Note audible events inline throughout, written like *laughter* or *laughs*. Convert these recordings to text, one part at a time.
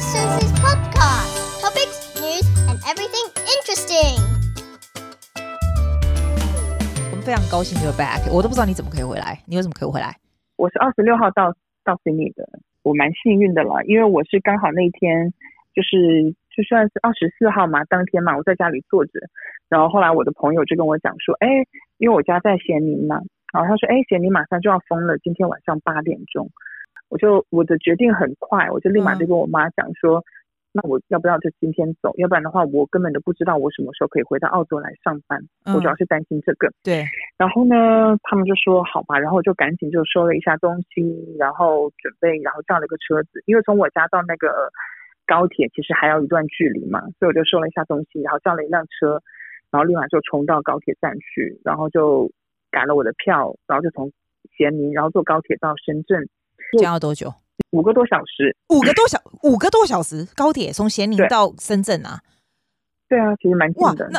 Susie's podcast. Topics, news, and everything interesting. 我们非常高兴你 back，我都不知道你怎么可以回来，你为什么可以回来？我是二十六号到到悉尼的，我蛮幸运的了，因为我是刚好那一天就是就算是二十四号嘛，当天嘛，我在家里坐着，然后后来我的朋友就跟我讲说，哎，因为我家在咸宁嘛，然后他说，哎，咸宁马上就要封了，今天晚上八点钟。我就我的决定很快，我就立马就跟我妈讲说，嗯、那我要不要就今天走？要不然的话，我根本都不知道我什么时候可以回到澳洲来上班。嗯、我主要是担心这个。对。然后呢，他们就说好吧，然后我就赶紧就收了一下东西，然后准备，然后叫了一个车子，因为从我家到那个高铁其实还有一段距离嘛，所以我就收了一下东西，然后叫了一辆车，然后立马就冲到高铁站去，然后就改了我的票，然后就从咸宁，然后坐高铁到深圳。这样要多久？五个多小时。五个多小五个多小时，高铁从咸宁到深圳啊？对啊，其实蛮近的。那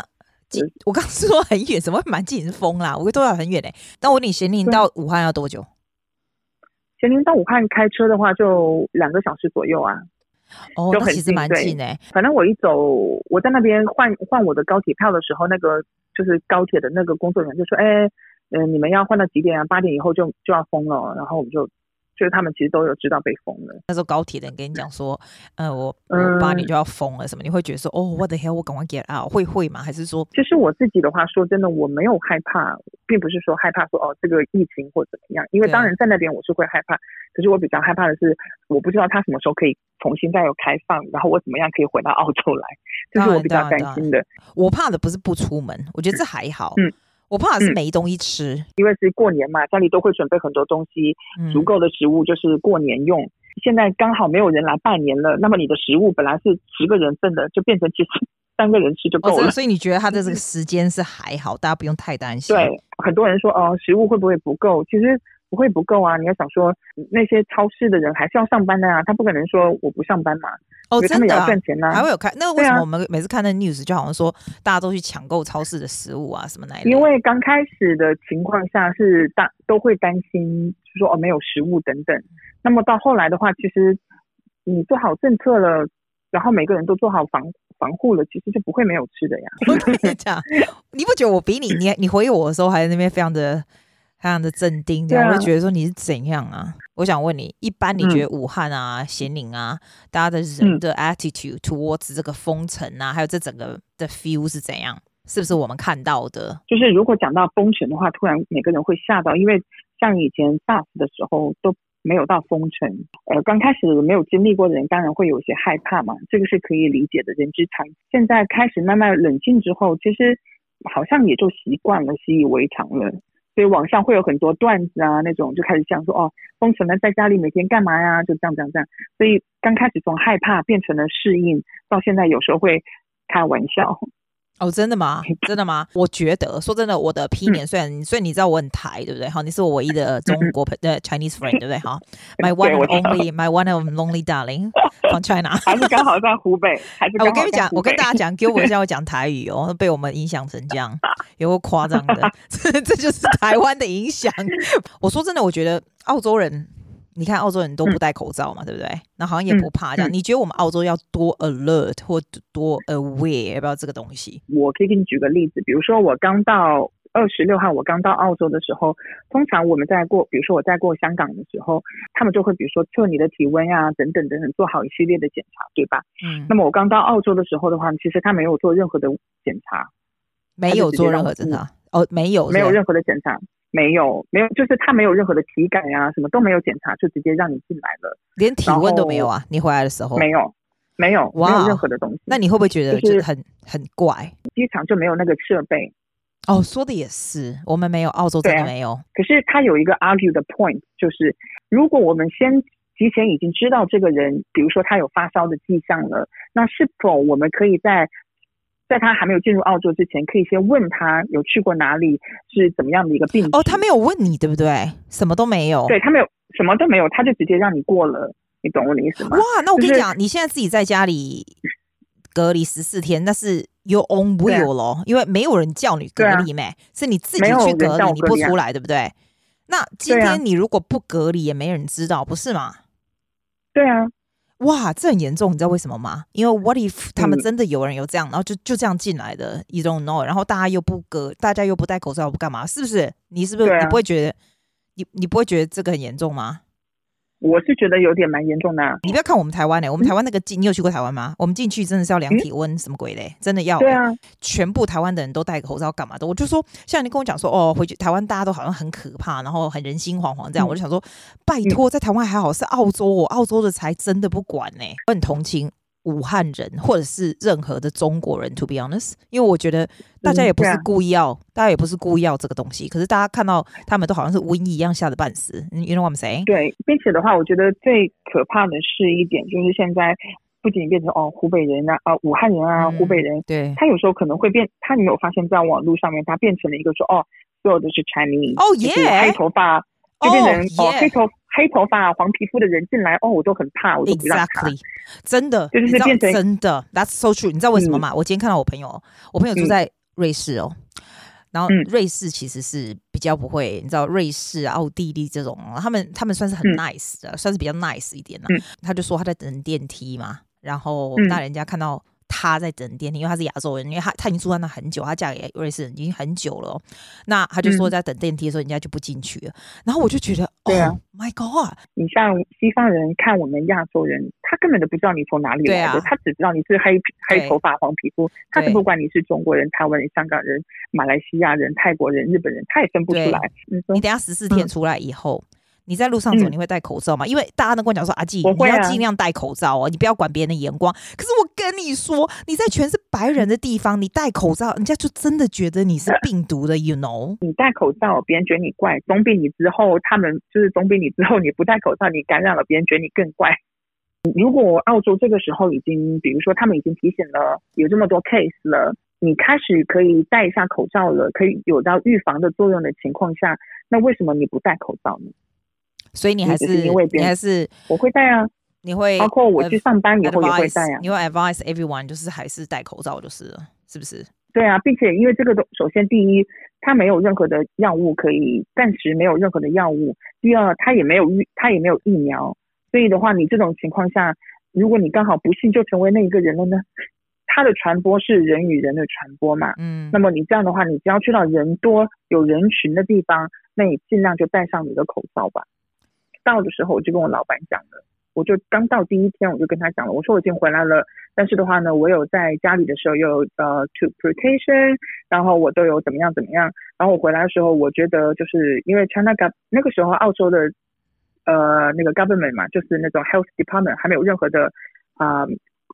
我刚刚说很远，怎么会蛮近？是疯啦！五个多小时很远嘞。那我问你，咸宁到武汉要多久？咸宁到武汉开车的话，就两个小时左右啊。哦，那其实蛮近诶。反正我一走，我在那边换换我的高铁票的时候，那个就是高铁的那个工作人员就说：“哎，嗯，你们要换到几点啊？八点以后就就要封了。”然后我们就。就是他们其实都有知道被封了。那时候高铁的人跟你讲说，呃，我我八点就要封了什么，嗯、你会觉得说，哦，what the hell，我赶快 get out，会会吗？还是说，其实我自己的话，说真的，我没有害怕，并不是说害怕说哦，这个疫情或怎么样，因为当然在那边我是会害怕，可是我比较害怕的是，我不知道他什么时候可以重新再有开放，然后我怎么样可以回到澳洲来，这是我比较担心的。我怕的不是不出门，我觉得这还好。嗯。我怕是没东西吃，嗯，因为是过年嘛，家里都会准备很多东西，足够的食物就是过年用。嗯、现在刚好没有人来拜年了，那么你的食物本来是十个人份的，就变成其实三个人吃就够了。哦，所以 *laughs* 你觉得他的这个时间是还好，大家不用太担心。对，很多人说哦，食物会不会不够？其实。不会不够啊！你要想说那些超市的人还是要上班的啊，他不可能说我不上班嘛。哦，真的要，赚钱啊，还会有开。那为什么我们每次看那 news 就好像说大家都去抢购超市的食物啊什么那类？因为刚开始的情况下是大都会担心，就说哦没有食物等等。那么到后来的话，其实你做好政策了，然后每个人都做好防防护了，其实就不会没有吃的呀。*laughs* 我跟你讲，你不觉得我比你你你回我的时候还在那边非常的。非常的镇定，这样我会觉得说你是怎样啊？我想问你，一般你觉得武汉啊、咸宁啊，大家的人的 attitude towards 这个封城啊，还有这整个的 feel 是怎样？是不是我们看到的？就是如果讲到封城的话，突然每个人会吓到，因为像以前 SARS 的时候都没有到封城，呃，刚开始没有经历过的人当然会有些害怕嘛，这个是可以理解的，人之常情。现在开始慢慢冷静之后，其实好像也就习惯了，习以为常了。所以网上会有很多段子啊，那种就开始讲说哦，封城了，在家里每天干嘛呀？就这样这样这样。所以刚开始从害怕变成了适应，到现在有时候会开玩笑。哦，真的吗？真的吗？我觉得说真的，我的 opinion 虽然，所以你知道我很台，对不对？好，你是我唯一的中国朋的 Chinese friend，对不对？好，*laughs* my one and only，my one and only darling *laughs* from China，还是刚好在湖北，还是我跟你讲，我跟大家讲，*laughs* 给我一下，我讲台语哦，被我们影响成这样，有个夸张的，这这就是台湾的影响。我说真的，我觉得澳洲人。你看澳洲人都不戴口罩嘛，嗯、对不对？那好像也不怕这样。嗯、你觉得我们澳洲要多 alert 或多 aware 要不要这个东西？我可以给你举个例子，比如说我刚到二十六号，我刚到澳洲的时候，通常我们在过，比如说我在过香港的时候，他们就会比如说测你的体温啊，等等等等，做好一系列的检查，对吧？嗯。那么我刚到澳洲的时候的话，其实他没有做任何的检查，没有做任何检查哦，没有，没有任何的检查。没有，没有，就是他没有任何的体感呀、啊，什么都没有检查，就直接让你进来了，连体温都没有啊！你回来的时候没有，没有，哇没有任何的东西。那你会不会觉得就是很很怪？机场就没有那个设备。哦，说的也是，我们没有，澳洲真的没有。啊、可是他有一个 argue 的 point，就是如果我们先提前已经知道这个人，比如说他有发烧的迹象了，那是否我们可以在在他还没有进入澳洲之前，可以先问他有去过哪里，是怎么样的一个病哦。他没有问你，对不对？什么都没有。对，他没有，什么都没有，他就直接让你过了。你懂我的意思吗？哇，那我跟你讲，就是、你现在自己在家里隔离十四天，那是 your own will 咯，啊、因为没有人叫你隔离没，啊、是你自己去隔离，隔离啊、你不出来，对不对？那今天你如果不隔离，也没人知道，不是吗？对啊。哇，这很严重，你知道为什么吗？因为 what if 他们真的有人有这样，然后就就这样进来的，you don't know，然后大家又不隔，大家又不戴口罩，不干嘛？是不是？你是不是、啊、你不会觉得你你不会觉得这个很严重吗？我是觉得有点蛮严重的、啊。你不要看我们台湾嘞、欸，我们台湾那个进、嗯，你有去过台湾吗？我们进去真的是要量体温，什么鬼嘞？真的要、欸。对啊，全部台湾的人都戴口罩干嘛的？我就说，像你跟我讲说，哦，回去台湾大家都好像很可怕，然后很人心惶惶这样、嗯。我就想说，拜托，在台湾还好，是澳洲哦，澳洲的才真的不管呢、欸。我很同情。武汉人，或者是任何的中国人，to be honest，因为我觉得大家也不是故意要，大家也不是故意要这个东西。可是大家看到他们都好像是瘟疫一样吓得半死。You know what I'm saying？对，并且的话，我觉得最可怕的是一点，就是现在不仅变成哦湖北人啊，啊武汉人啊、嗯，湖北人，对，他有时候可能会变，他你有发现，在网络上面，他变成了一个说哦，所有都是 Chinese，哦耶，黑头发，就变成哦黑头。黑头发、黄皮肤的人进来，哦，我都很怕，我都不让他。Exactly，真的，就是变成真的。That's so true。你知道为什么吗？嗯、我今天看到我朋友，我朋友住在瑞士哦、嗯，然后瑞士其实是比较不会，你知道瑞士、奥地利这种，他们他们算是很 nice 的，嗯、算是比较 nice 一点的、嗯。他就说他在等电梯嘛，然后那人家看到。他在等电梯，因为他是亚洲人，因为他他已经住在那很久，他嫁给瑞士人已经很久了。那他就说在等电梯的时候，人家就不进去了、嗯。然后我就觉得，对啊、oh，My God！你像西方人看我们亚洲人，他根本都不知道你从哪里来的，啊、他只知道你是黑黑头发、黄皮肤，他是不管你是中国人、台湾人、香港人、马来西亚人、泰国人、日本人，他也分不出来。你，你等下十四天出来以后。嗯你在路上走，你会戴口罩吗？嗯、因为大家都跟我讲说，阿季、啊，你要尽量戴口罩哦，你不要管别人的眼光。可是我跟你说，你在全是白人的地方，你戴口罩，人家就真的觉得你是病毒的，you know？你戴口罩，别人觉得你怪，总比你之后他们就是总比你之后你不戴口罩，你感染了，别人觉得你更怪。如果澳洲这个时候已经，比如说他们已经提醒了，有这么多 case 了，你开始可以戴一下口罩了，可以有到预防的作用的情况下，那为什么你不戴口罩呢？所以你还是，你还是我会戴啊，你会包括我去上班以后也会戴啊。你会 advise everyone 就是还是戴口罩就是了，是不是？对啊，并且因为这个都首先第一，它没有任何的药物可以，暂时没有任何的药物。第二，它也没有疫，它也没有疫苗。所以的话，你这种情况下，如果你刚好不幸就成为那一个人了呢？它的传播是人与人的传播嘛？嗯。那么你这样的话，你只要去到人多有人群的地方，那你尽量就戴上你的口罩吧。到的时候我就跟我老板讲了，我就刚到第一天我就跟他讲了，我说我已经回来了，但是的话呢，我有在家里的时候有呃 to protection，然后我都有怎么样怎么样，然后我回来的时候，我觉得就是因为 China Gov 那个时候澳洲的呃那个 government 嘛，就是那种 health department 还没有任何的啊。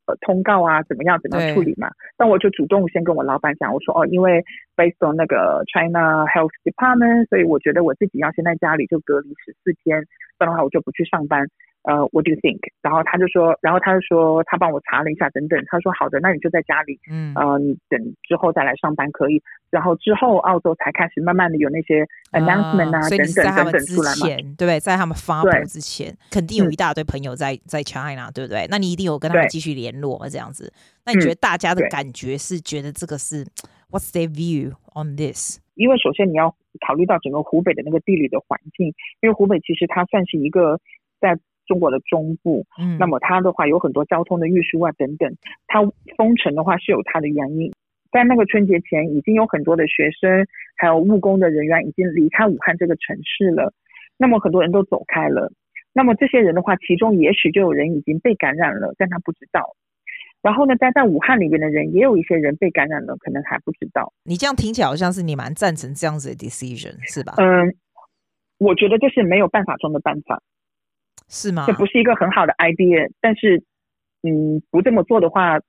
呃，通告啊，怎么样，怎么样处理嘛？那我就主动先跟我老板讲，我说哦，因为 based on 那个 China Health Department，所以我觉得我自己要先在家里就隔离十四天，不然的话我就不去上班。呃，What do you think？然后他就说，然后他就说，他帮我查了一下，等等，他说好的，那你就在家里，嗯，呃，你等之后再来上班可以。然后之后澳洲才开始慢慢的有那些 announcement 啊，等等等等出来嘛，对不对？在他们发布之前，肯定有一大堆朋友在在 China，对不对？那你一定有跟他们继续联络嘛，这样子。那你觉得大家的感觉是觉得这个是 What's their view on this？因为首先你要考虑到整个湖北的那个地理的环境，因为湖北其实它算是一个在。中国的中部，嗯，那么它的话有很多交通的运输啊等等，它封城的话是有它的原因。在那个春节前，已经有很多的学生还有务工的人员已经离开武汉这个城市了，那么很多人都走开了。那么这些人的话，其中也许就有人已经被感染了，但他不知道。然后呢，待在武汉里面的人，也有一些人被感染了，可能还不知道。你这样听起来好像是你蛮赞成这样子的 decision，是吧？嗯，我觉得这是没有办法中的办法。是吗？这不是一个很好的 idea，但是，嗯，不这么做的话，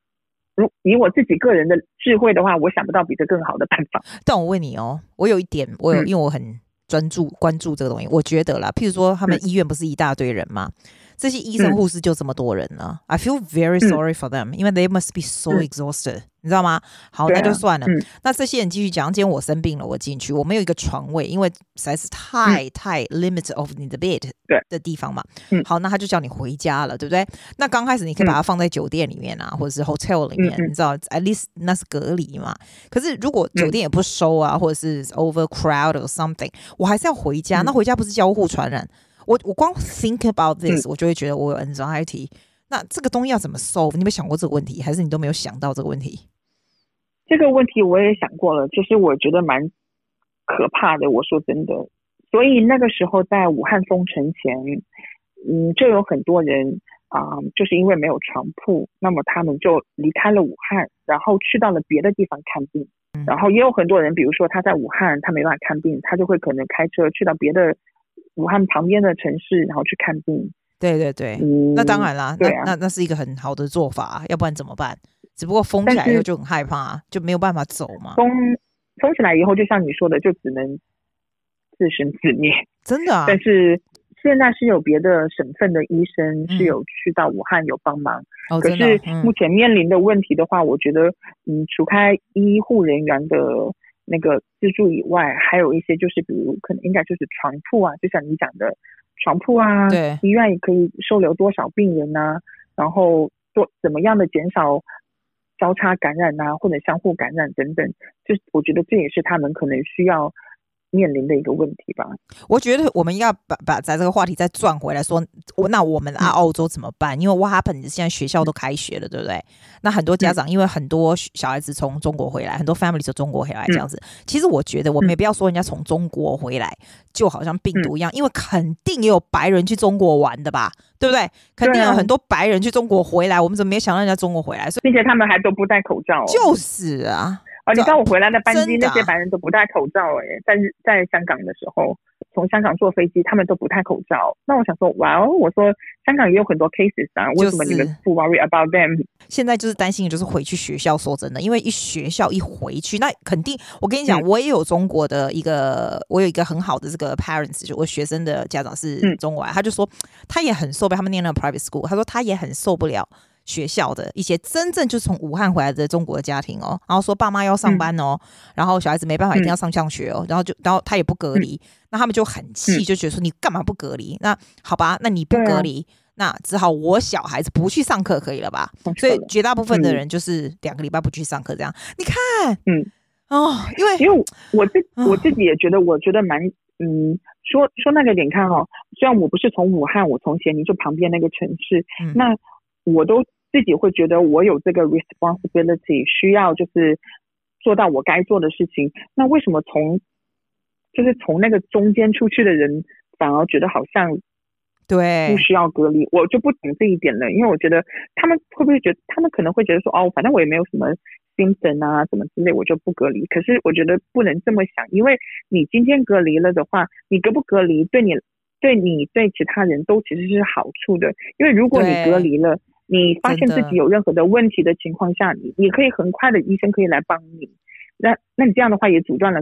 如以我自己个人的智慧的话，我想不到比这更好的办法。但我问你哦，我有一点，我有，嗯、因为我很专注关注这个东西，我觉得啦，譬如说他们医院不是一大堆人吗？嗯这些医生护士就这么多人呢、嗯、，I feel very sorry for them，、嗯、因为 they must be so exhausted，、嗯、你知道吗？好，那就算了。嗯、那这些人继续讲，今天我生病了，我进去，我没有一个床位，因为实在是太、嗯、太 limit of 你的 bed 的地方嘛。好，那他就叫你回家了，对不对？那刚开始你可以把它放在酒店里面啊，嗯、或者是 hotel 里面，嗯、你知道，at least 那是隔离嘛。可是如果酒店也不收啊，或者是 overcrowd or something，我还是要回家。嗯、那回家不是交互传染？我我光 think about this，、嗯、我就会觉得我有 anxiety。那这个东西要怎么 solve？你有没有想过这个问题，还是你都没有想到这个问题？这个问题我也想过了，就是我觉得蛮可怕的。我说真的，所以那个时候在武汉封城前，嗯，就有很多人啊、呃，就是因为没有床铺，那么他们就离开了武汉，然后去到了别的地方看病。嗯、然后也有很多人，比如说他在武汉，他没办法看病，他就会可能开车去到别的武汉旁边的城市，然后去看病。对对对，嗯、那当然啦，那那那是一个很好的做法，要不然怎么办？只不过封起来以后就很害怕，就没有办法走嘛。封封起来以后，就像你说的，就只能自生自灭。真的啊！*laughs* 但是现在是有别的省份的医生是有去到武汉有帮忙。嗯、可是目前面临的问题的话，我觉得，嗯，除开医护人员的那个资助以外，还有一些就是，比如可能应该就是床铺啊，就像你讲的床铺啊，对，医院也可以收留多少病人啊，然后多怎么样的减少。交叉感染啊，或者相互感染等等，就我觉得这也是他们可能需要面临的一个问题吧。我觉得我们要把把在这个话题再转回来说，我那我们啊澳洲怎么办？因为 What happened 现在学校都开学了，对不对？那很多家长因为很多小孩子从中国回来，很多 family 从中国回来这样子。其实我觉得我们也不要说人家从中国回来就好像病毒一样，因为肯定也有白人去中国玩的吧，对不对？肯定有很多白人去中国回来，我们怎么没想到人家中国回来？所以并且他们还都不戴口罩，就是啊。哦，你知道我回来的班机，那些白人都不戴口罩哎、欸，在在香港的时候，从香港坐飞机，他们都不戴口罩。那我想说，哇哦，我说香港也有很多 cases 啊，为什么你们不 worry about them？现在就是担心，就是回去学校。说真的，因为一学校一回去，那肯定，我跟你讲，我也有中国的一个，我有一个很好的这个 parents，就我学生的家长是中国来，他就说他也很受不了，他们念那个 private school，他说他也很受不了。学校的一些真正就是从武汉回来的中国的家庭哦，然后说爸妈要上班哦，嗯、然后小孩子没办法一定要上上学哦，嗯、然后就然后他也不隔离，嗯、那他们就很气，就觉得说你干嘛不隔离？那好吧，那你不隔离，啊、那只好我小孩子不去上课可以了吧？所以绝大部分的人就是两个礼拜不去上课这样。你看，嗯，哦，因为因为我自我自己也觉得，我觉得蛮嗯，说说那个点看哦，虽然我不是从武汉，我从咸宁就旁边那个城市，嗯、那我都。自己会觉得我有这个 responsibility，需要就是做到我该做的事情。那为什么从就是从那个中间出去的人反而觉得好像对不需要隔离？我就不懂这一点了，因为我觉得他们会不会觉得他们可能会觉得说哦，反正我也没有什么 symptom 啊什么之类，我就不隔离。可是我觉得不能这么想，因为你今天隔离了的话，你隔不隔离对你对你对其他人都其实是好处的，因为如果你隔离了。你发现自己有任何的问题的情况下，你你可以很快的医生可以来帮你。那那你这样的话也阻断了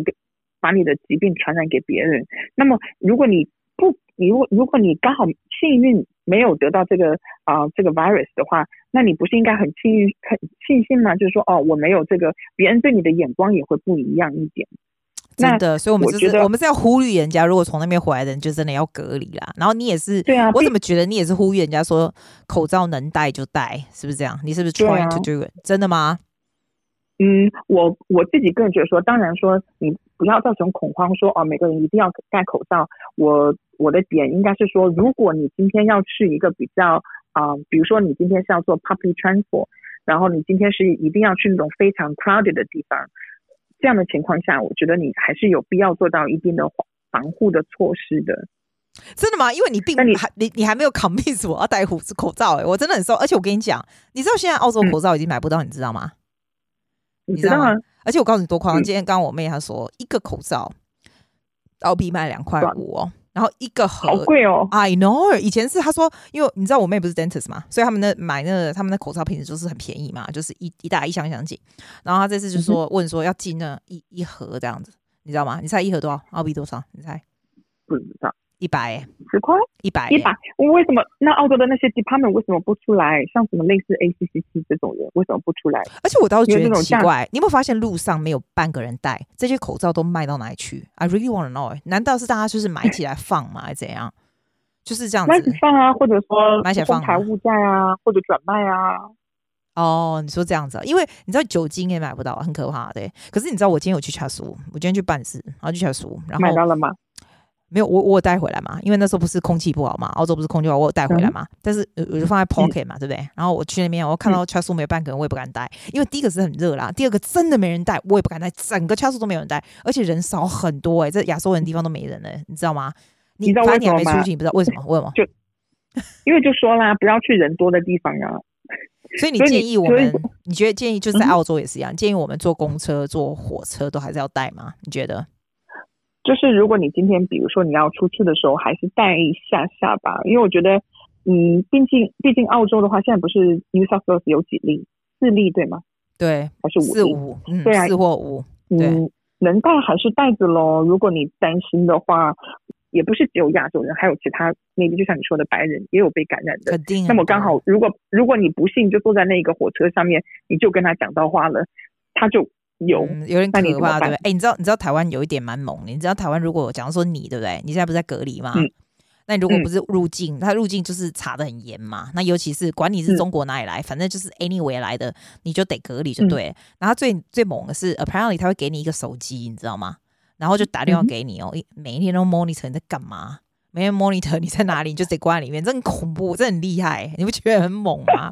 把你的疾病传染给别人。那么如果你不，你如果如果你刚好幸运没有得到这个啊、呃、这个 virus 的话，那你不是应该很幸运很庆幸吗？就是说哦，我没有这个，别人对你的眼光也会不一样一点。真的，所以我们就是我，我们是要呼吁人家，如果从那边回来的人，就真的要隔离啦。然后你也是，对啊，我怎么觉得你也是呼吁人家说口罩能戴就戴，是不是这样？你是不是 trying to do it？、啊、真的吗？嗯，我我自己个人觉得说，当然说你不要造成恐慌说，说哦，每个人一定要戴口罩。我我的点应该是说，如果你今天要去一个比较啊、呃，比如说你今天是要做 public transport，然后你今天是一定要去那种非常 crowded 的地方。这样的情况下，我觉得你还是有必要做到一定的防护的措施的。真的吗？因为你并你还你你还没有 convince 我要戴护口罩哎、欸，我真的很瘦，而且我跟你讲，你知道现在澳洲口罩已经买不到，嗯、你知道吗？你知道吗？而且我告诉你多夸张，嗯、今天刚刚我妹她说一个口罩澳币卖两块五哦。然后一个盒好贵哦，I know。以前是他说，因为你知道我妹不是 dentist 嘛，所以他们的买那个他们的口罩瓶子就是很便宜嘛，就是一一大一箱一箱进。然后他这次就说、嗯、问说要进那一一盒这样子，你知道吗？你猜一盒多少？澳币多少？你猜？不知道。一百十块，一百一百。我为什么那澳洲的那些 department 为什么不出来？像什么类似 ACCC 这种人为什么不出来？而且我倒是觉得奇怪，你有没有发现路上没有半个人戴？这些口罩都卖到哪里去？I really want to know。难道是大家就是买起来放吗？还是怎样？就是这样子买起来放啊，或者说买起来放财物债啊，或者转卖啊。哦，你说这样子，因为你知道酒精也买不到，很可怕的。可是你知道我今天有去查书，我今天去办事，然后去查书，然后买到了吗？没有，我我有带回来嘛，因为那时候不是空气不好嘛，澳洲不是空气不好，我有带回来嘛。嗯、但是我就放在 pocket 嘛，嗯、对不对？然后我去那边，我看到 Chatswood 没有半个人，我也不敢带，因为第一个是很热啦，第二个真的没人带，我也不敢带。整个 Chatswood 都没有人带，而且人少很多哎、欸，这亚洲人的地方都没人了，你知道吗？你知道为什么吗？你还没出去，你不知道为什么？为什么？就 *laughs* 因为就说啦，不要去人多的地方啊。所以你建议我们，你，你觉得建议就是在澳洲也是一样，嗯、建议我们坐公车、坐火车都还是要带吗？你觉得？就是如果你今天比如说你要出去的时候，还是带一下下吧，因为我觉得，嗯，毕竟毕竟澳洲的话，现在不是 New South Wales 有几例，四例对吗？对，还是五？四五，嗯，对啊，四或五，嗯，能带还是带着喽。如果你担心的话，也不是只有亚洲人，还有其他那个，就像你说的白人也有被感染的。肯定。那么刚好，如果如果你不幸就坐在那个火车上面，你就跟他讲到话了，他就。有、嗯、有点可怕，对不对？哎、欸，你知道你知道台湾有一点蛮猛的，你知道台湾如果假如说你对不对？你现在不是在隔离吗？嗯、那你如果不是入境，他、嗯、入境就是查的很严嘛。那尤其是管你是中国哪里来，嗯、反正就是 anywhere 来的，你就得隔离就对。嗯、然后最最猛的是，apparently 他会给你一个手机，你知道吗？然后就打电话给你哦，嗯、每一天都 monitor 你在干嘛，每天 monitor 你在哪里，你就得关在里面，这很恐怖，这很厉害，你不觉得很猛吗？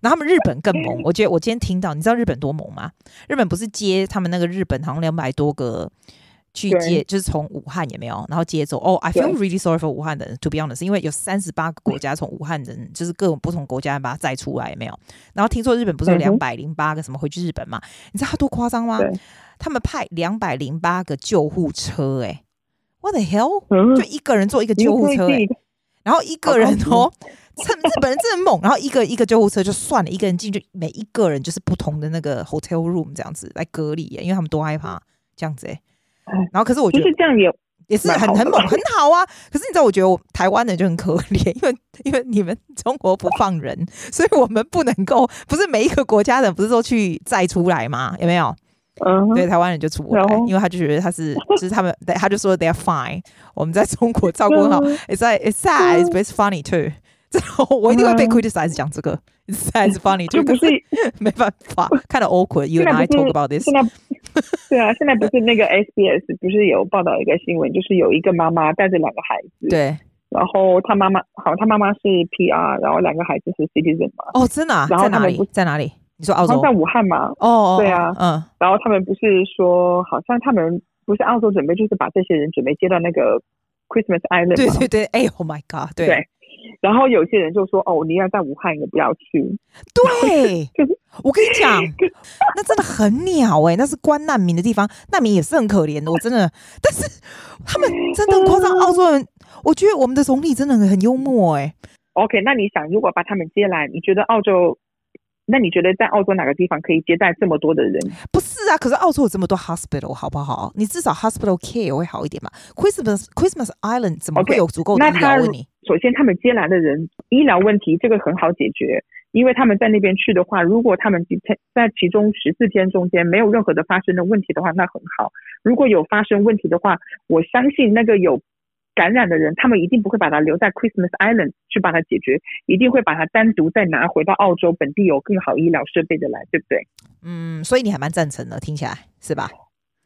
然后他们日本更猛，我觉得我今天听到，你知道日本多猛吗？日本不是接他们那个日本好像两百多个去接，就是从武汉也没有，然后接走。哦、oh,，I feel really sorry for 武汉的人，to be honest，因为有三十八个国家从武汉人，就是各种不同国家把他载出来，也没有。然后听说日本不是有两百零八个什么回去日本嘛？你知道他多夸张吗？他们派两百零八个救护车、欸，哎，what the hell？、嗯、就一个人坐一个救护车、欸，然后一个人哦。*laughs* 日本人真的很猛，然后一个一个救护车就算了，一个人进去，每一个人就是不同的那个 hotel room 这样子来隔离，因为他们多害怕这样子哎。然后可是我觉得是这样也也是很很猛很好啊。可是你知道，我觉得我台湾人就很可怜，因为因为你们中国不放人，所以我们不能够不是每一个国家的不是都去再出来吗？有没有？嗯，对，台湾人就出不来，因为他就觉得他是 *laughs* 就是他们，他就说 they're fine。我们在中国照顾很好，it's like it's sad, it's funny too。我一定会被 criticize 讲这个，it's funny，就不是没办法，看到 awkward，you and I talk about this。现在对啊，现在不是那个 SBS 不是有报道一个新闻，就是有一个妈妈带着两个孩子，对，然后他妈妈好，他妈妈是 PR，然后两个孩子是 citizen 嘛。哦，真的？然后他们在哪里？你说澳洲？在武汉嘛？哦，对啊，嗯。然后他们不是说，好像他们不是澳洲准备，就是把这些人准备接到那个 Christmas Island。对对对，哎，Oh my God，对。然后有些人就说：“哦，你要在武汉也不要去。”对，就是我跟你讲，*laughs* 那真的很鸟哎、欸，那是关难民的地方，难民也是很可怜的。我真的，但是他们真的很夸张。澳洲人，我觉得我们的总理真的很幽默哎、欸。OK，那你想，如果把他们接来，你觉得澳洲？那你觉得在澳洲哪个地方可以接待这么多的人？不是啊，可是澳洲有这么多 hospital，好不好？你至少 hospital care 会好一点嘛。Christmas Christmas Island 怎么会有足够的医疗问题？首先，他们接来的人医疗问题这个很好解决，因为他们在那边去的话，如果他们在其中十四天中间没有任何的发生的问题的话，那很好。如果有发生问题的话，我相信那个有。感染的人，他们一定不会把它留在 Christmas Island 去把它解决，一定会把它单独再拿回到澳洲本地有更好医疗设备的来，对不对？嗯，所以你还蛮赞成的，听起来是吧？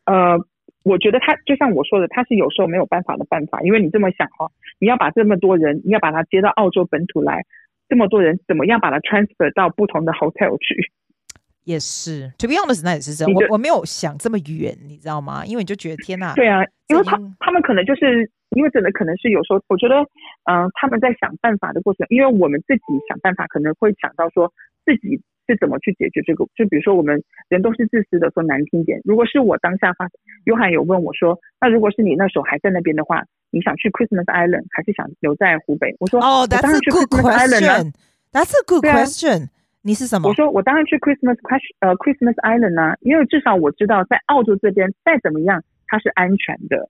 呃，我觉得他就像我说的，他是有时候没有办法的办法，因为你这么想哈，你要把这么多人，你要把他接到澳洲本土来，这么多人怎么样把他 transfer 到不同的 hotel 去？也是，To be honest，那也是真，就我我没有想这么远，你知道吗？因为你就觉得天哪，对啊，因为他他们可能就是。因为真的可能是有时候，我觉得，嗯、呃，他们在想办法的过程，因为我们自己想办法，可能会想到说自己是怎么去解决这个。就比如说，我们人都是自私的，说难听点。如果是我当下发，约翰有问我说，那如果是你那时候还在那边的话，你想去 Christmas Island 还是想留在湖北？我说，哦、oh, that's a good question. That's a good question. 你是什么？我说我当然去 Christmas question 呃 Christmas Island 啊，因为至少我知道在澳洲这边再怎么样它是安全的。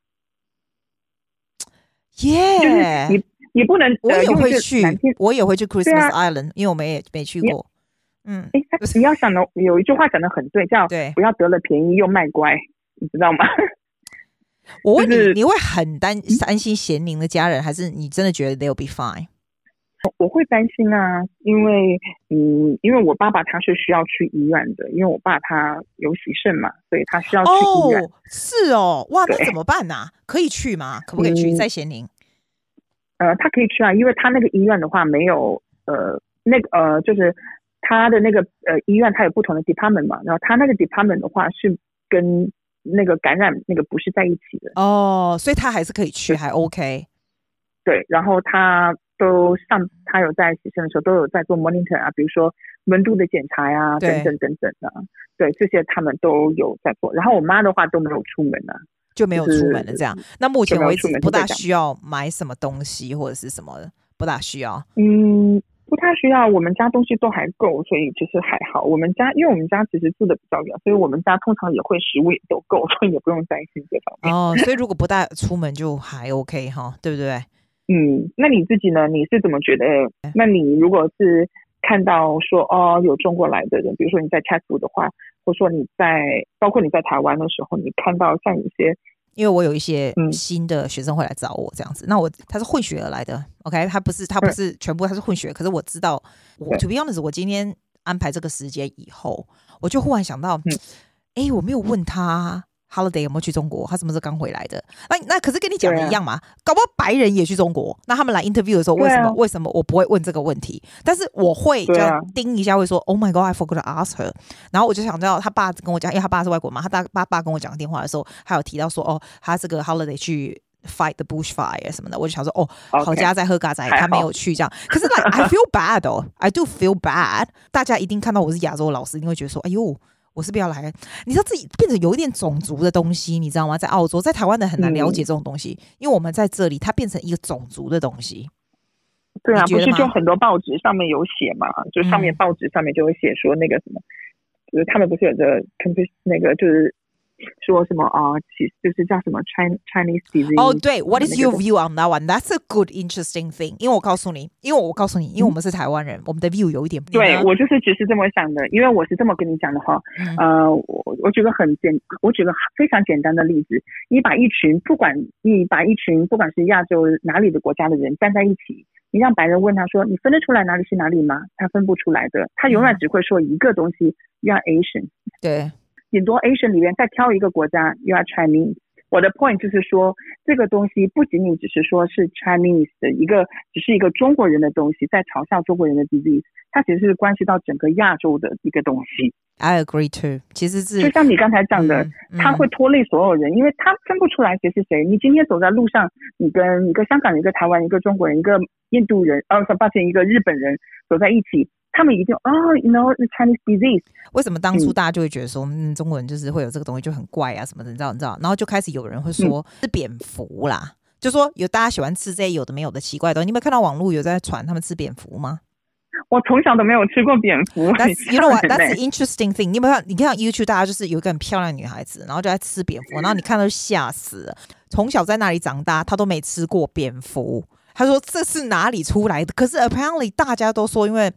耶！你你不能，我也会去，我也会去 Christmas Island，因为我们也没去过。嗯，哎，你要想的有一句话讲的很对，叫“不要得了便宜又卖乖”，你知道吗？*laughs* 我问你，你会很担担心咸宁的家人，还是你真的觉得 they'll be fine？我会担心啊，因为嗯，因为我爸爸他是需要去医院的，因为我爸他有洗肾嘛，所以他需要去医院。哦，是哦，哇，那怎么办呢？啊？可以去吗？可不可以去？在咸宁？呃，他可以去啊，因为他那个医院的话没有呃，那个呃，就是他的那个呃医院，他有不同的 department 嘛，然后他那个 department 的话是跟那个感染那个不是在一起的哦，所以他还是可以去，还 OK。对，然后他。都上，他有在洗肾的时候都有在做 monitor 啊，比如说温度的检查呀、啊，等等等等的，对，这些他们都有在做。然后我妈的话都没有出门啊，就没有出门了。这样，那目前为止不大需要买什么东西或者是什么，不大需要。嗯，不太需要。我们家东西都还够，所以其实还好。我们家因为我们家其实住的比较远，所以我们家通常也会食物也都够，*laughs* 所以也不用担心这方面。哦，所以如果不大出门就还 OK 哈，对不对？嗯，那你自己呢？你是怎么觉得？那你如果是看到说哦，有中国来的人，比如说你在 Chatswood 的话，或者说你在，包括你在台湾的时候，你看到像有些，因为我有一些新的学生会来找我这样子，嗯、那我他是混血而来的，OK，他不是他不是。全部他是混血，可是我知道，我 To be honest，我今天安排这个时间以后，我就忽然想到，哎、嗯，我没有问他。Holiday 有没有去中国？他什么时候刚回来的？那那可是跟你讲的一样嘛？啊、搞不好白人也去中国。那他们来 interview 的时候，为什么、啊、为什么我不会问这个问题？但是我会就盯一下，会说、啊、Oh my God, I forgot to ask her。然后我就想知道他爸跟我讲，因为他爸是外国嘛，他大爸爸跟我讲电话的时候，还有提到说哦，他这个 Holiday 去 fight the bushfire 什么的。我就想说哦，好家在喝咖仔，他没有去这样。可是 like I feel bad 哦，I do feel bad。大家一定看到我是亚洲老师，一定会觉得说，哎呦。我是不要来，你知道自己变成有一点种族的东西，你知道吗？在澳洲，在台湾的很难了解这种东西，嗯、因为我们在这里，它变成一个种族的东西。对啊，不是就很多报纸上面有写嘛？就上面报纸上面就会写说那个什么，嗯、就是他们不是有个那个就是。说什么啊？其就是叫什么 Chinese disease。哦，对，What is your view on that one? That's a good, interesting thing. 因为我告诉你，因为我告诉你，因为我们是台湾人，嗯、我们的 view 有一点不一样。对，我就是只是这么想的，因为我是这么跟你讲的哈。嗯、呃，我我举个很简，我举个非常简单的例子，你把一群不管你把一群不管是亚洲哪里的国家的人站在一起，你让白人问他说，你分得出来哪里是哪里吗？他分不出来的，他永远只会说一个东西，叫、嗯、Asian。对。顶多 Asian 里面再挑一个国家，You are Chinese。我的 point 就是说，这个东西不仅仅只是说是 Chinese 的一个，只是一个中国人的东西，在嘲笑中国人的 disease，它其实是关系到整个亚洲的一个东西。I agree too。其实是就像你刚才讲的，嗯、他会拖累所有人，嗯、因为他分不出来谁是谁。你今天走在路上，你跟一个香港人、一个台湾人、一个中国人、一个印度人，哦，抱歉，一个日本人走在一起。他们一定哦，you know the Chinese disease。为什么当初大家就会觉得说，嗯，中国人就是会有这个东西就很怪啊什么的，你知道？你知道？然后就开始有人会说是蝙蝠啦，嗯、就说有大家喜欢吃这些有的没有的奇怪的东西。你有没有看到网络有在传他们吃蝙蝠吗？我从小都没有吃过蝙蝠。That's, you know what? That's the interesting thing。你有没有看？你看 YouTube，大家就是有一个很漂亮的女孩子，然后就在吃蝙蝠，然后你看到吓死了。从小在那里长大，她都没吃过蝙蝠。她说这是哪里出来的？可是 apparently 大家都说，因为。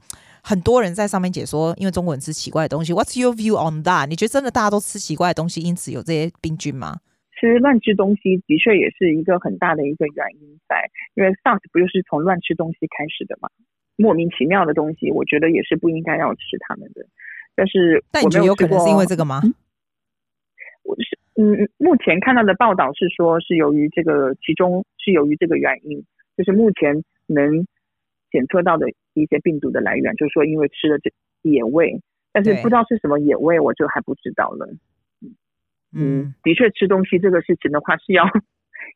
很多人在上面解说，因为中国人吃奇怪的东西。What's your view on that？你觉得真的大家都吃奇怪的东西，因此有这些病菌吗？其实乱吃东西的确也是一个很大的一个原因在，因为 SARS 不就是从乱吃东西开始的嘛？莫名其妙的东西，我觉得也是不应该要吃他们的。但是，但你觉得有可能是因为这个吗？我是嗯，目前看到的报道是说，是由于这个，其中是由于这个原因，就是目前能。检测到的一些病毒的来源，就是说因为吃了这野味，但是不知道是什么野味，我就还不知道了。嗯，嗯，的确吃东西这个事情的话是要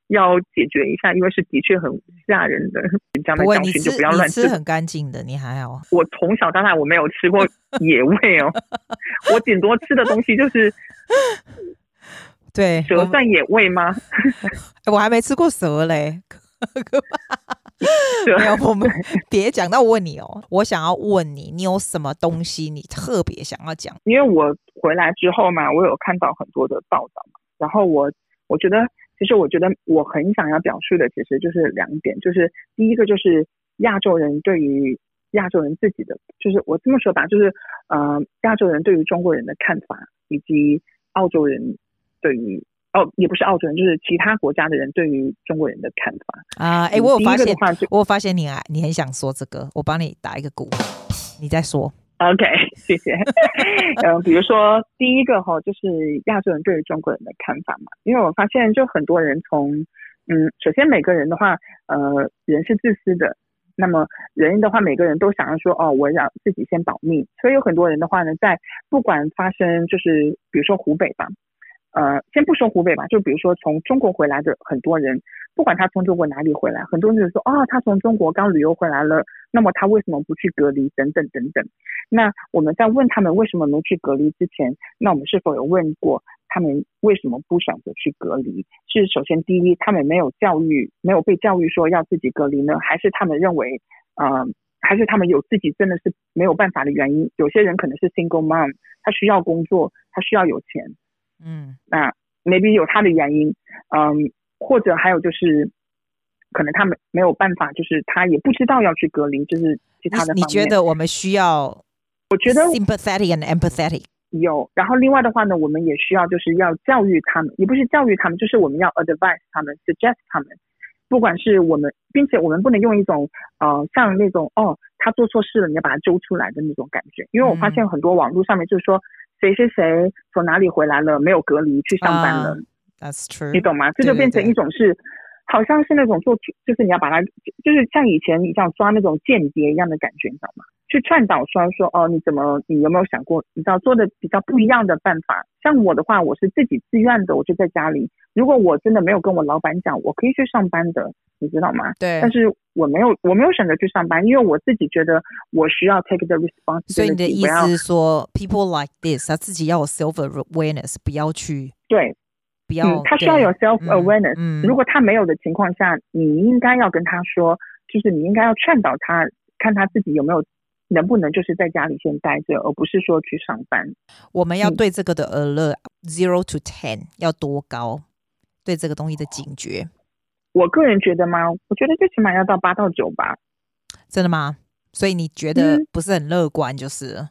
要解决一下，因为是的确很吓人的。这样的教训就不要乱吃，吃很干净的，你还好。我从小到大我没有吃过野味哦，*laughs* 我顶多吃的东西就是对蛇算野味吗？*laughs* 我还没吃过蛇嘞。*laughs* 没有，我们别讲。那我问你哦，我想要问你，你有什么东西你特别想要讲？因为我回来之后嘛，我有看到很多的报道嘛，然后我我觉得，其实我觉得我很想要表述的，其实就是两点，就是第一个就是亚洲人对于亚洲人自己的，就是我这么说吧，就是呃，亚洲人对于中国人的看法，以及澳洲人对于哦，也不是澳洲人，就是其他国家的人对于中国人的看法啊。哎、欸，我有发现，我有发现你啊，你很想说这个，我帮你打一个鼓，你再说。OK，*laughs* 谢谢。嗯，比如说第一个哈，就是亚洲人对于中国人的看法嘛，因为我发现就很多人从嗯，首先每个人的话，呃，人是自私的。那么人的话，每个人都想要说哦，我要自己先保命。所以有很多人的话呢，在不管发生就是比如说湖北吧，呃，先不说湖北吧，就比如说从中国回来的很多人，不管他从中国哪里回来，很多人就说哦，他从中国刚旅游回来了，那么他为什么不去隔离？等等等等。那我们在问他们为什么没去隔离之前，那我们是否有问过？他们为什么不选择去隔离？是首先第一，他们没有教育，没有被教育说要自己隔离呢，还是他们认为，呃，还是他们有自己真的是没有办法的原因？有些人可能是 single mom，他需要工作，他需要有钱，嗯，那 maybe 有他的原因，嗯，或者还有就是，可能他们没有办法，就是他也不知道要去隔离，就是其他的。你觉得我们需要？我觉得 sympathetic and empathetic。有，然后另外的话呢，我们也需要就是要教育他们，也不是教育他们，就是我们要 advise 他们，suggest 他们，不管是我们，并且我们不能用一种呃像那种哦他做错事了，你要把他揪出来的那种感觉，因为我发现很多网络上面就是说谁谁谁从哪里回来了，没有隔离去上班了，uh，That's true，你懂吗？这就变成一种是。好像是那种做，就是你要把它，就是像以前你像抓那种间谍一样的感觉，你知道吗？去劝导说说哦，你怎么，你有没有想过，你知道做的比较不一样的办法？像我的话，我是自己自愿的，我就在家里。如果我真的没有跟我老板讲，我可以去上班的，你知道吗？对。但是我没有，我没有选择去上班，因为我自己觉得我需要 take the responsibility。所以你的意思是说，people like this，他自己要有 self awareness，不要去对。嗯，他需要有 self awareness。嗯，如果他没有的情况下，你应该要跟他说，就是你应该要劝导他，看他自己有没有能不能就是在家里先待着，而不是说去上班。我们要对这个的 alert zero to ten 要多高？对这个东西的警觉？我个人觉得吗？我觉得最起码要到八到九吧。真的吗？所以你觉得不是很乐观，就是、嗯、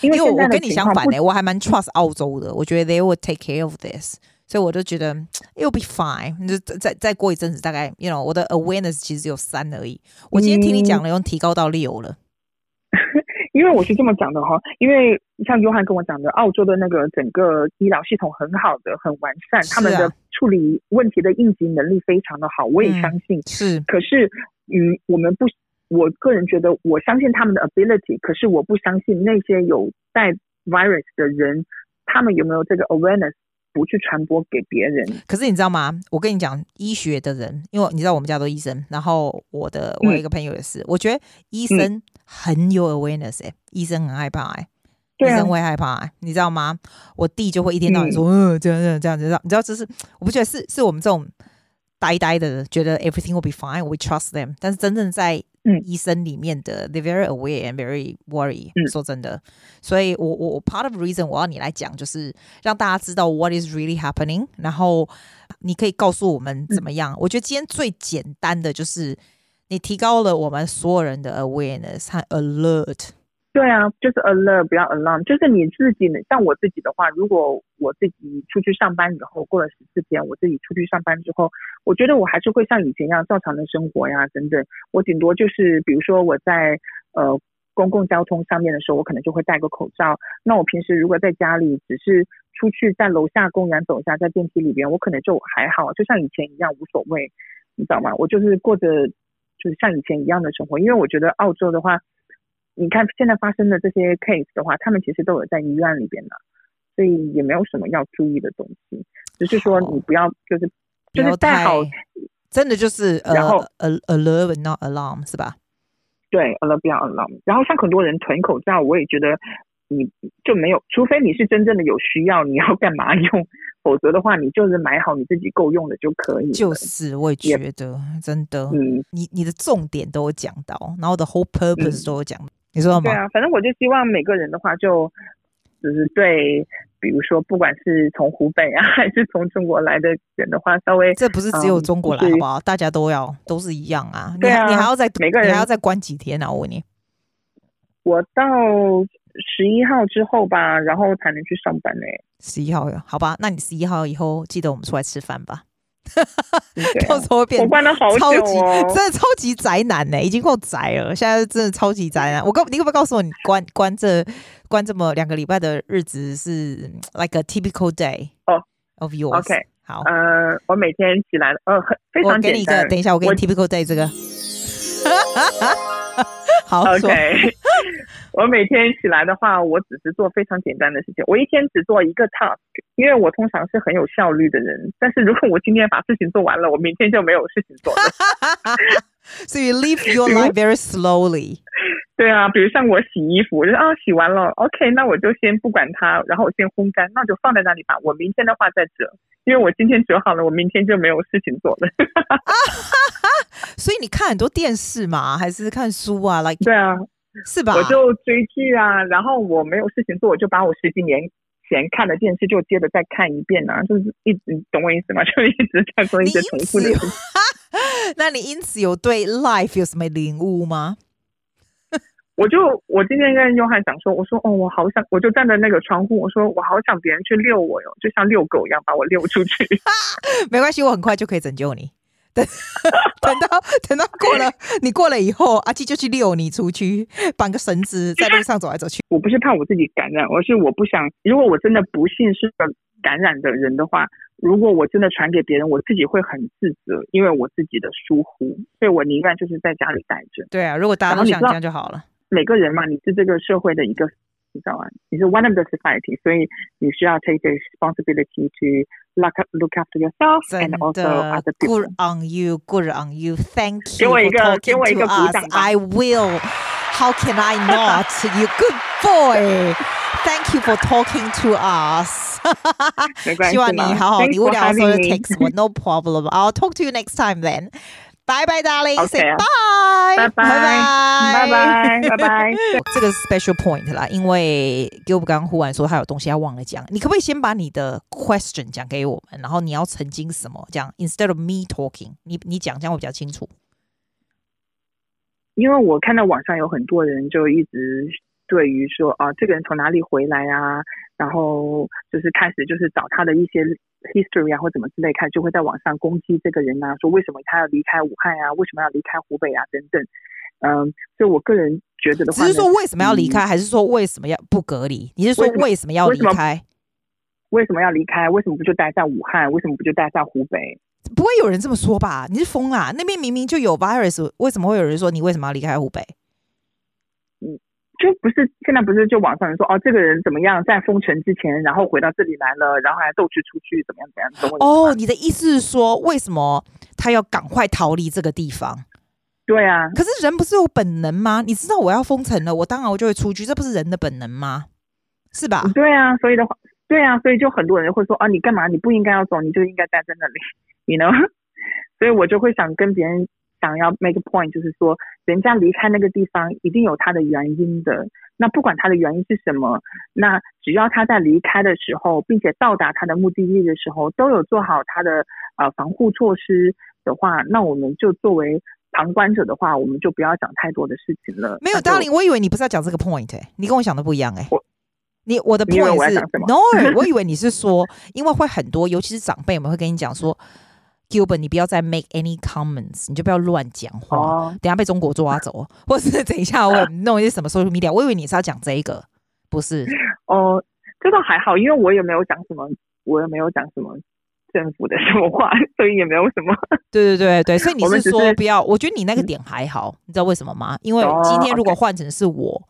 因为我跟你相反的，我还蛮 trust 澳洲的，我觉得 they will take care of this。所以我就觉得 it'll be fine，你就再再过一阵子，大概 you know 我的 awareness 其实只有三而已。我今天听你讲了，又提高到六了。*laughs* 因为我是这么讲的哈，因为像约翰跟我讲的，澳洲的那个整个医疗系统很好的，很完善，他们的处理问题的应急能力非常的好，我也相信。是，可是嗯，我们不，我个人觉得我相信他们的 ability，可是我不相信那些有带 virus 的人，他们有没有这个 awareness。不去传播给别人。可是你知道吗？我跟你讲，医学的人，因为你知道我们家都医生，然后我的我有一个朋友也是，嗯、我觉得医生很有 awareness 哎、欸，医生很害怕哎、欸，医生会害怕哎、欸，你知道吗？我弟就会一天到晚说，嗯，呃、这样这样这样，这样，你知道，这是我不觉得是是我们这种呆呆的，觉得 everything will be fine，we trust them，但是真正在嗯，医生里面的，they very aware and very worry、嗯。说真的，所以我我我 part of the reason 我要你来讲，就是让大家知道 what is really happening，然后你可以告诉我们怎么样。嗯、我觉得今天最简单的就是你提高了我们所有人的 awareness 和 alert。 对啊，就是 alert，不要 alarm。就是你自己，像我自己的话，如果我自己出去上班以后，过了十四天，我自己出去上班之后，我觉得我还是会像以前一样照常的生活呀，等等。我顶多就是，比如说我在呃公共交通上面的时候，我可能就会戴个口罩。那我平时如果在家里，只是出去在楼下公园走一下，在电梯里边，我可能就还好，就像以前一样无所谓，你知道吗？我就是过着就是像以前一样的生活，因为我觉得澳洲的话。你看现在发生的这些 case 的话，他们其实都有在医院里边的，所以也没有什么要注意的东西，只是说你不要就是就是戴好，真的就是然后 alert not alarm 是吧？对，alert 不要 alarm。然后像很多人囤口罩，我也觉得你就没有，除非你是真正的有需要，你要干嘛用？否则的话，你就是买好你自己够用的就可以。就是，我也觉得也真的，嗯，你你的重点都有讲到，然后的 whole purpose 都有讲。嗯你知道吗？对啊，反正我就希望每个人的话就，就只是对，比如说，不管是从湖北啊，*laughs* 还是从中国来的人的话，稍微这不是只有中国来好不好？大家都要都是一样啊。对啊，你还要再每个人还要再关几天啊？我问你，我到十一号之后吧，然后才能去上班呢。十一号呀，好吧，那你十一号以后记得我们出来吃饭吧。*laughs* 啊、到时候会变我关了好久、哦、超级真的超级宅男呢，已经够宅了。现在真的超级宅男。我告你可不可以告诉我，你关关这关这么两个礼拜的日子是 like a typical day 哦 of yours？、Okay. 好，呃，我每天起来，呃，非常简单。我给你一个，等一下，我给你 typical day 这个。好，OK。*laughs* 我每天起来的话，我只是做非常简单的事情。我一天只做一个 task，因为我通常是很有效率的人。但是如果我今天把事情做完了，我明天就没有事情做了。*laughs* So you live your *laughs* life very slowly。对啊，比如像我洗衣服，我就啊洗完了，OK，那我就先不管它，然后我先烘干，那就放在那里吧。我明天的话再折，因为我今天折好了，我明天就没有事情做了。*laughs* 所以你看很多电视嘛，还是看书啊？Like 对啊，是吧？我就追剧啊，然后我没有事情做，我就把我十几年前看的电视就接着再看一遍啊，就是一直懂我意思吗？*laughs* 就一直在做一些重复的事。*laughs* 那你因此有对 life 有什么领悟吗？*laughs* 我就我今天跟约翰讲说，我说哦，我好想，我就站在那个窗户，我说我好想别人去遛我哟，就像遛狗一样把我遛出去。*laughs* 没关系，我很快就可以拯救你。等 *laughs* 等到等到过了，你过了以后，阿基就去遛你出去，绑个绳子在路上走来走去。我不是怕我自己感染，而是我不想，如果我真的不幸是个感染的人的话，如果我真的传给别人，我自己会很自责，因为我自己的疏忽，所以我宁愿就是在家里待着。对啊，如果大家都想这样就好了。每个人嘛，你是这个社会的一个，你知道吗？你是 one of the society，所以你需要 take the responsibility to look look after yourself and also other people. Good on you, good on you. Thank you. 给我一个，给我一个鼓掌。I will. How can I not? *laughs* You good boy. Thank you for talking to us. 希望你好好，你无聊的时候就 text 我，no problem. I'll talk to you next time then. 拜拜，darling，say bye，拜拜，拜拜，拜拜。*laughs* 这个是 special point 啦，因为 Gilbert 刚刚忽然说他有东西要忘了讲，你可不可以先把你的 question 讲给我们，然后你要曾经什么？这样 instead of me talking，你你讲这样会比较清楚。因为我看到网上有很多人就一直对于说啊，这个人从哪里回来啊，然后就是开始就是找他的一些。history 啊，或怎么之类，开始就会在网上攻击这个人啊，说为什么他要离开武汉啊，为什么要离开湖北啊，等等。嗯，所以我个人觉得的话，只是说为什么要离开，嗯、还是说为什么要不隔离？你是说为什么要离开？为什么要离开？为什么不就待在武汉？为什么不就待在湖北？不会有人这么说吧？你是疯啊？那边明明就有 virus，为什么会有人说你为什么要离开湖北？就不是现在不是就网上人说哦，这个人怎么样，在封城之前，然后回到这里来了，然后还斗去出去怎么样怎么样？哦，你的意思是说，为什么他要赶快逃离这个地方？对啊，可是人不是有本能吗？你知道我要封城了，我当然我就会出去，这不是人的本能吗？是吧？对啊，所以的话，对啊，所以就很多人会说啊，你干嘛？你不应该要走，你就应该待在那里，*laughs* 你呢？所以我就会想跟别人。想要 make a point，就是说，人家离开那个地方一定有他的原因的。那不管他的原因是什么，那只要他在离开的时候，并且到达他的目的地的时候，都有做好他的呃防护措施的话，那我们就作为旁观者的话，我们就不要讲太多的事情了。没有，Darling，我以为你不是要讲这个 point，欸，你跟我想的不一样哎，欸。我你我的 point 是 no，*laughs* 我以为你是说，因为会很多，尤其是长辈们会跟你讲说。Gilbert，你不要再 make any comments，你就不要乱讲话，哦、等下被中国抓走，或是等一下我弄一些什么 social media。我以为你是要讲这一个，不是？哦，这倒还好，因为我也没有讲什么，我也没有讲什么政府的什么话，所以也没有什么。对对对对，所以你是说不要？我，我觉得你那个点还好，嗯、你知道为什么吗？因为今天如果换成是我，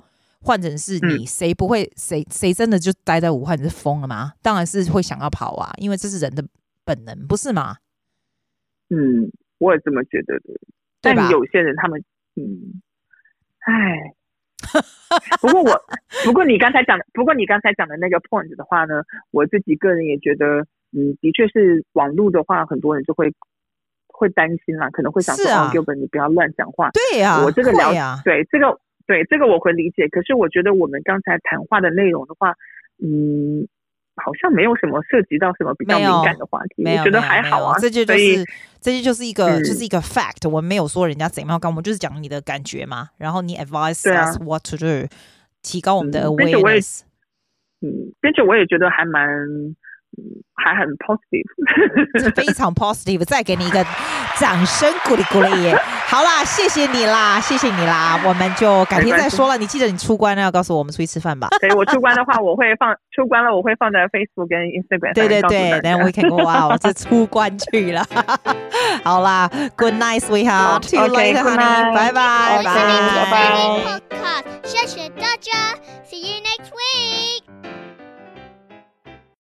换、哦 okay、成是你，谁不会？谁谁真的就待在武汉？你是疯了吗？当然是会想要跑啊，因为这是人的本能，不是吗？嗯，我也这么觉得的。但有些人他们，嗯，唉，*laughs* 不过我，不过你刚才讲的，不过你刚才讲的那个 point 的话呢，我自己个人也觉得，嗯，的确是网络的话，很多人就会会担心啦，可能会想说，啊，Gilbert，你不要乱讲话。对呀，我这个了解，啊，对这个，对这个我会理解。可是我觉得我们刚才谈话的内容的话，嗯。好像没有什么涉及到什么比较敏感的话题，我觉得还好啊。这就就是这些就是一个、嗯、就是一个 fact，我们没有说人家怎么样干，我们就是讲你的感觉嘛。然后你 advise us what to do，、啊、提高我们的 awareness。嗯，并且我也觉得还蛮，嗯，还很 positive，非常 positive，再给你一个掌声鼓励鼓励耶！好啦，谢谢你啦，谢谢你啦，我们就改天再说了。你记得你出关了要告诉我们出去吃饭吧。对，我出关的话，我会放出关了，我会放在 Facebook 跟 Instagram 对对对，等下 we can go out，这出关去了。好啦，Good night, sweetheart. See you later, honey. 拜拜拜拜。谢谢大家，See you next week.